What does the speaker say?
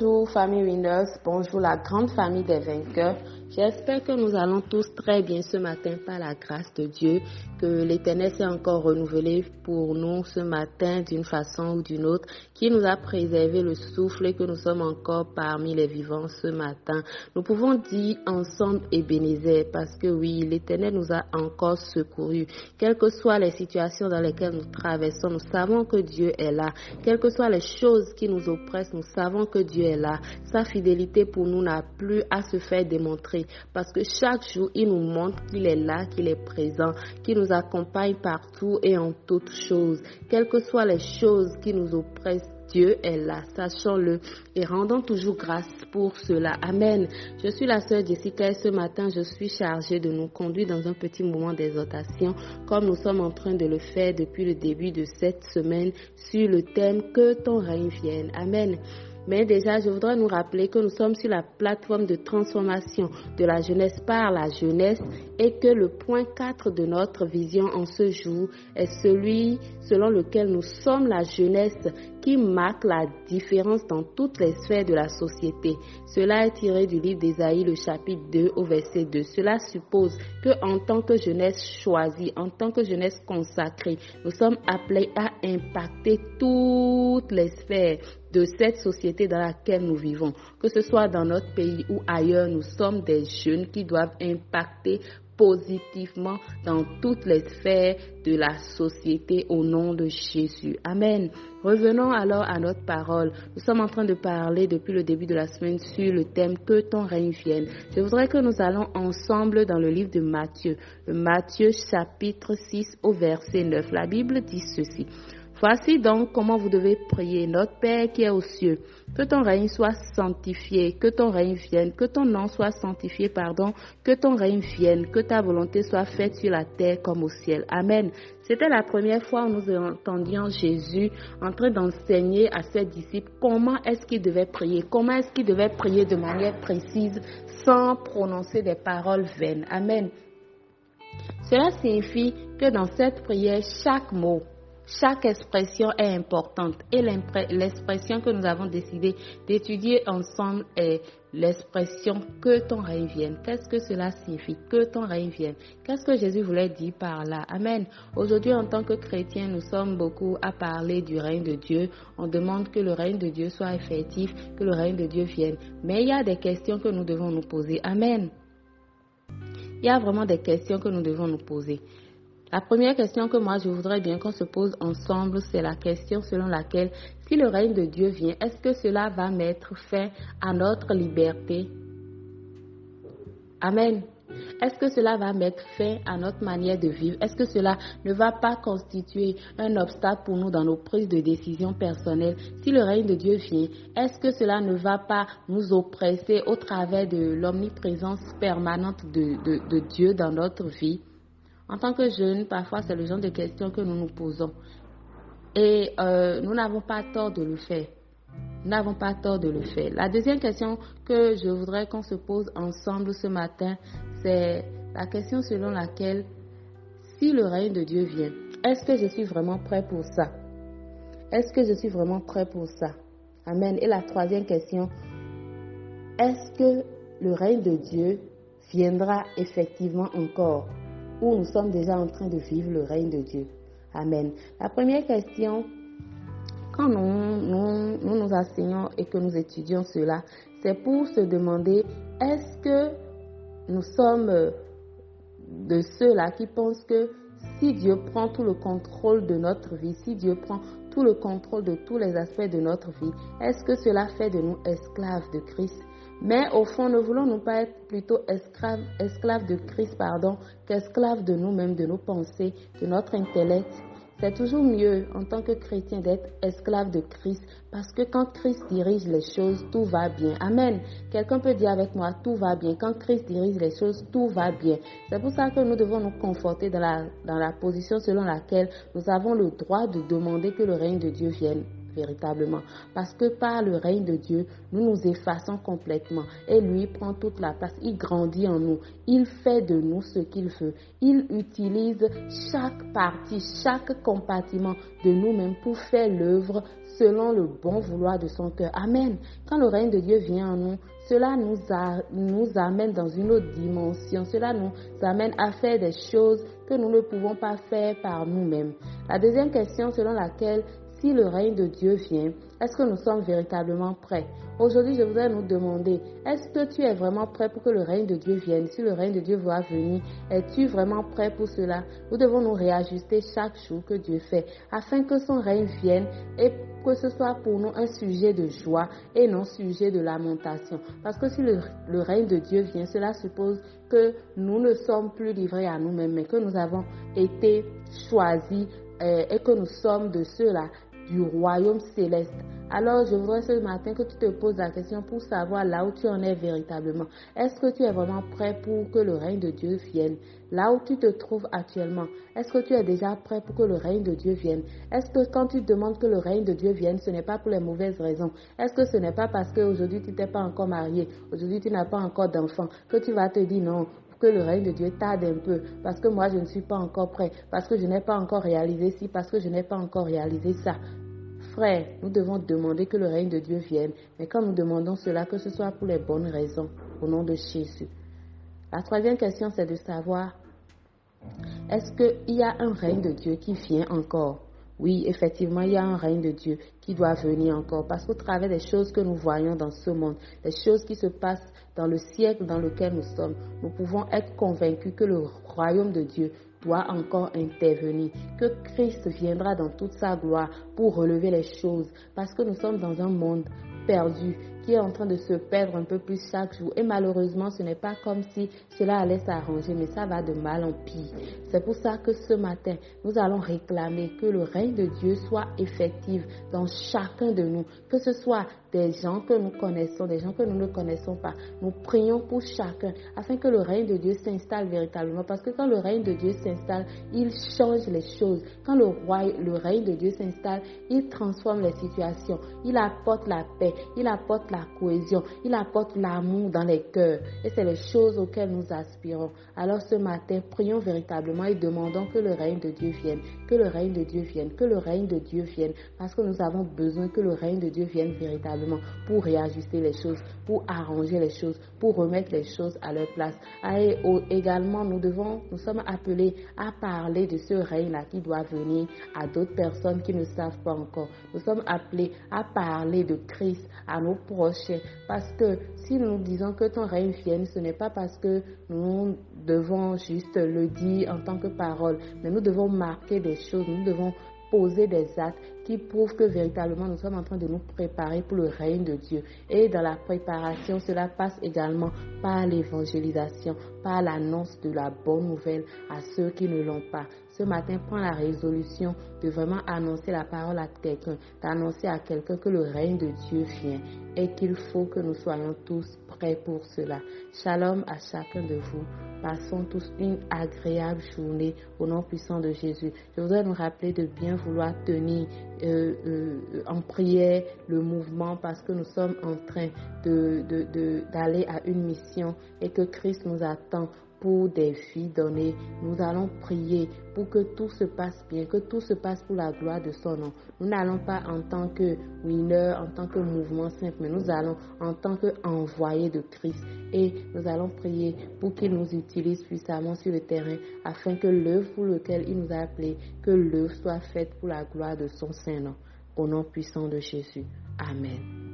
Bonjour famille Winners, bonjour la grande famille des vainqueurs. J'espère que nous allons tous très bien ce matin par la grâce de Dieu, que l'Éternel s'est encore renouvelé pour nous ce matin d'une façon ou d'une autre, qui nous a préservé le souffle et que nous sommes encore parmi les vivants ce matin. Nous pouvons dire ensemble Ebenezer parce que oui, l'Éternel nous a encore secourus. Quelles que soient les situations dans lesquelles nous traversons, nous savons que Dieu est là. Quelles que soient les choses qui nous oppressent, nous savons que Dieu est là. Sa fidélité pour nous n'a plus à se faire démontrer parce que chaque jour, il nous montre qu'il est là, qu'il est présent, qu'il nous accompagne partout et en toutes choses. Quelles que soient les choses qui nous oppressent, Dieu est là, sachons-le et rendons toujours grâce pour cela. Amen. Je suis la sœur Jessica et ce matin, je suis chargée de nous conduire dans un petit moment d'exhortation comme nous sommes en train de le faire depuis le début de cette semaine sur le thème Que ton règne vienne. Amen. Mais déjà, je voudrais nous rappeler que nous sommes sur la plateforme de transformation de la jeunesse par la jeunesse et que le point 4 de notre vision en ce jour est celui selon lequel nous sommes la jeunesse qui marque la différence dans toutes les sphères de la société. Cela est tiré du livre d'Ésaïe, le chapitre 2 au verset 2. Cela suppose que en tant que jeunesse choisie, en tant que jeunesse consacrée, nous sommes appelés à impacter toutes les sphères de cette société dans laquelle nous vivons. Que ce soit dans notre pays ou ailleurs, nous sommes des jeunes qui doivent impacter positivement dans toutes les sphères de la société au nom de Jésus. Amen. Revenons alors à notre parole. Nous sommes en train de parler depuis le début de la semaine sur le thème Que ton règne vienne. Je voudrais que nous allons ensemble dans le livre de Matthieu. Matthieu chapitre 6 au verset 9. La Bible dit ceci. Voici donc comment vous devez prier, notre Père qui est aux cieux. Que ton règne soit sanctifié, que ton règne vienne, que ton nom soit sanctifié, pardon, que ton règne vienne, que ta volonté soit faite sur la terre comme au ciel. Amen. C'était la première fois où nous entendions Jésus en train d'enseigner à ses disciples comment est-ce qu'ils devaient prier, comment est-ce qu'ils devaient prier de manière précise sans prononcer des paroles vaines. Amen. Cela signifie que dans cette prière, chaque mot, chaque expression est importante et l'expression que nous avons décidé d'étudier ensemble est l'expression que ton règne vienne. Qu'est-ce que cela signifie Que ton règne vienne. Qu'est-ce que Jésus voulait dire par là? Amen. Aujourd'hui, en tant que chrétiens, nous sommes beaucoup à parler du règne de Dieu. On demande que le règne de Dieu soit effectif, que le règne de Dieu vienne. Mais il y a des questions que nous devons nous poser. Amen. Il y a vraiment des questions que nous devons nous poser. La première question que moi je voudrais bien qu'on se pose ensemble, c'est la question selon laquelle si le règne de Dieu vient, est-ce que cela va mettre fin à notre liberté? Amen. Est-ce que cela va mettre fin à notre manière de vivre? Est-ce que cela ne va pas constituer un obstacle pour nous dans nos prises de décision personnelles? Si le règne de Dieu vient, est-ce que cela ne va pas nous oppresser au travers de l'omniprésence permanente de, de Dieu dans notre vie? En tant que jeunes, parfois, c'est le genre de questions que nous nous posons. Et euh, nous n'avons pas tort de le faire. Nous n'avons pas tort de le faire. La deuxième question que je voudrais qu'on se pose ensemble ce matin, c'est la question selon laquelle, si le règne de Dieu vient, est-ce que je suis vraiment prêt pour ça? Est-ce que je suis vraiment prêt pour ça? Amen. Et la troisième question, est-ce que le règne de Dieu viendra effectivement encore? Où nous sommes déjà en train de vivre le règne de Dieu. Amen. La première question, quand nous nous, nous, enseignons et que nous étudions cela, c'est pour se demander, est-ce que nous sommes de ceux-là qui pensent que si Dieu prend tout le contrôle de notre vie, si Dieu prend tout le contrôle de tous les aspects de notre vie, est-ce que cela fait de nous esclaves de Christ? Mais au fond, ne voulons-nous pas être plutôt esclaves, esclaves de Christ, pardon, qu'esclaves de nous-mêmes, de nos pensées, de notre intellect? C'est toujours mieux en tant que chrétien d'être esclave de Christ parce que quand Christ dirige les choses, tout va bien. Amen. Quelqu'un peut dire avec moi, tout va bien. Quand Christ dirige les choses, tout va bien. C'est pour ça que nous devons nous conforter dans la, dans la position selon laquelle nous avons le droit de demander que le règne de Dieu vienne véritablement. Parce que par le règne de Dieu, nous nous effaçons complètement et lui prend toute la place. Il grandit en nous. Il fait de nous ce qu'il veut. Il utilise chaque partie, chaque compartiment de nous-mêmes pour faire l'œuvre selon le bon vouloir de son cœur. Amen. Quand le règne de Dieu vient en nous, cela nous, nous amène dans une autre dimension. Cela nous amène à faire des choses que nous ne pouvons pas faire par nous-mêmes. La deuxième question selon laquelle si le règne de Dieu vient, est-ce que nous sommes véritablement prêts? Aujourd'hui, je voudrais nous demander, est-ce que tu es vraiment prêt pour que le règne de Dieu vienne? Si le règne de Dieu va venir, es-tu vraiment prêt pour cela? Nous devons nous réajuster chaque jour que Dieu fait, afin que son règne vienne et que ce soit pour nous un sujet de joie et non sujet de lamentation. Parce que si le, règne de Dieu vient, cela suppose que nous ne sommes plus livrés à nous-mêmes, mais que nous avons été choisis euh, et que nous sommes de ceux-là du royaume céleste. Alors je voudrais ce matin que tu te poses la question pour savoir là où tu en es véritablement. Est-ce que tu es vraiment prêt pour que le règne de Dieu vienne? Là où tu te trouves actuellement, est-ce que tu es déjà prêt pour que le règne de Dieu vienne? Est-ce que quand tu demandes que le règne de Dieu vienne, ce n'est pas pour les mauvaises raisons? Est-ce que ce n'est pas parce qu'aujourd'hui tu n'es pas encore marié, aujourd'hui tu n'as pas encore d'enfant, que tu vas te dire non, que le règne de Dieu tarde un peu, parce que moi je ne suis pas encore prêt, parce que je n'ai pas encore réalisé ci, parce que je n'ai pas encore réalisé ça. Frère, nous devons demander que le règne de Dieu vienne, mais quand nous demandons cela, que ce soit pour les bonnes raisons, au nom de Jésus. La troisième question, c'est de savoir, est-ce qu'il y a un règne de Dieu qui vient encore? Oui, effectivement, il y a un règne de Dieu qui doit venir encore. Parce qu'au travers des choses que nous voyons dans ce monde, des choses qui se passent dans le siècle dans lequel nous sommes, nous pouvons être convaincus que le royaume de Dieu doit encore intervenir, que Christ viendra dans toute sa gloire pour relever les choses. Parce que nous sommes dans un monde perdu, en train de se perdre un peu plus chaque jour. Et malheureusement, ce n'est pas comme si cela allait s'arranger, mais ça va de mal en pire. C'est pour ça que ce matin, nous allons réclamer que le règne de Dieu soit effectif dans chacun de nous, que ce soit des gens que nous connaissons, des gens que nous ne connaissons pas. Nous prions pour chacun afin que le règne de Dieu s'installe véritablement. Parce que quand le règne de Dieu s'installe, il change les choses. Quand le, roi, le règne de Dieu s'installe, il transforme les situations. Il apporte la paix, il apporte la cohésion, il apporte l'amour dans les cœurs. Et c'est les choses auxquelles nous aspirons. Alors ce matin, prions véritablement et demandons que le règne de Dieu vienne, que le règne de Dieu vienne, que le règne de Dieu vienne. Parce que nous avons besoin que le règne de Dieu vienne véritablement pour réajuster les choses, pour arranger les choses, pour remettre les choses à leur place. Et également, nous devons, nous sommes appelés à parler de ce règne-là qui doit venir à d'autres personnes qui ne savent pas encore. Nous sommes appelés à parler de Christ à nos Parce que si nous disons que ton règne vienne, ce n'est pas parce que nous devons juste le dire en tant que parole, mais nous devons marquer des choses, nous devons poser des actes qui prouvent que véritablement nous sommes en train de nous préparer pour le règne de Dieu. Et dans la préparation, cela passe également par l'évangélisation, par l'annonce de la bonne nouvelle à ceux qui ne l'ont pas. Ce matin, prends la résolution de vraiment annoncer la parole à quelqu'un, d'annoncer à quelqu'un que le règne de Dieu vient et qu'il faut que nous soyons tous prêts pour cela. Shalom à chacun de vous. Passons tous une agréable journée au nom puissant de Jésus. Je voudrais nous rappeler de bien vouloir tenir euh, euh, en prière le mouvement parce que nous sommes en train d'aller à une mission et que Christ nous attend pour des vies données. Nous allons prier pour que tout se passe bien, que tout se passe pour la gloire de son nom. Nous n'allons pas en tant que winner, en tant que mouvement simple, mais nous allons en tant qu'envoyés de Christ. Et nous allons prier pour qu'il nous utilise puissamment sur le terrain afin que l'œuvre pour laquelle il nous a appelés, que l'œuvre soit faite pour la gloire de son Saint-Nom. Au nom puissant de Jésus. Amen.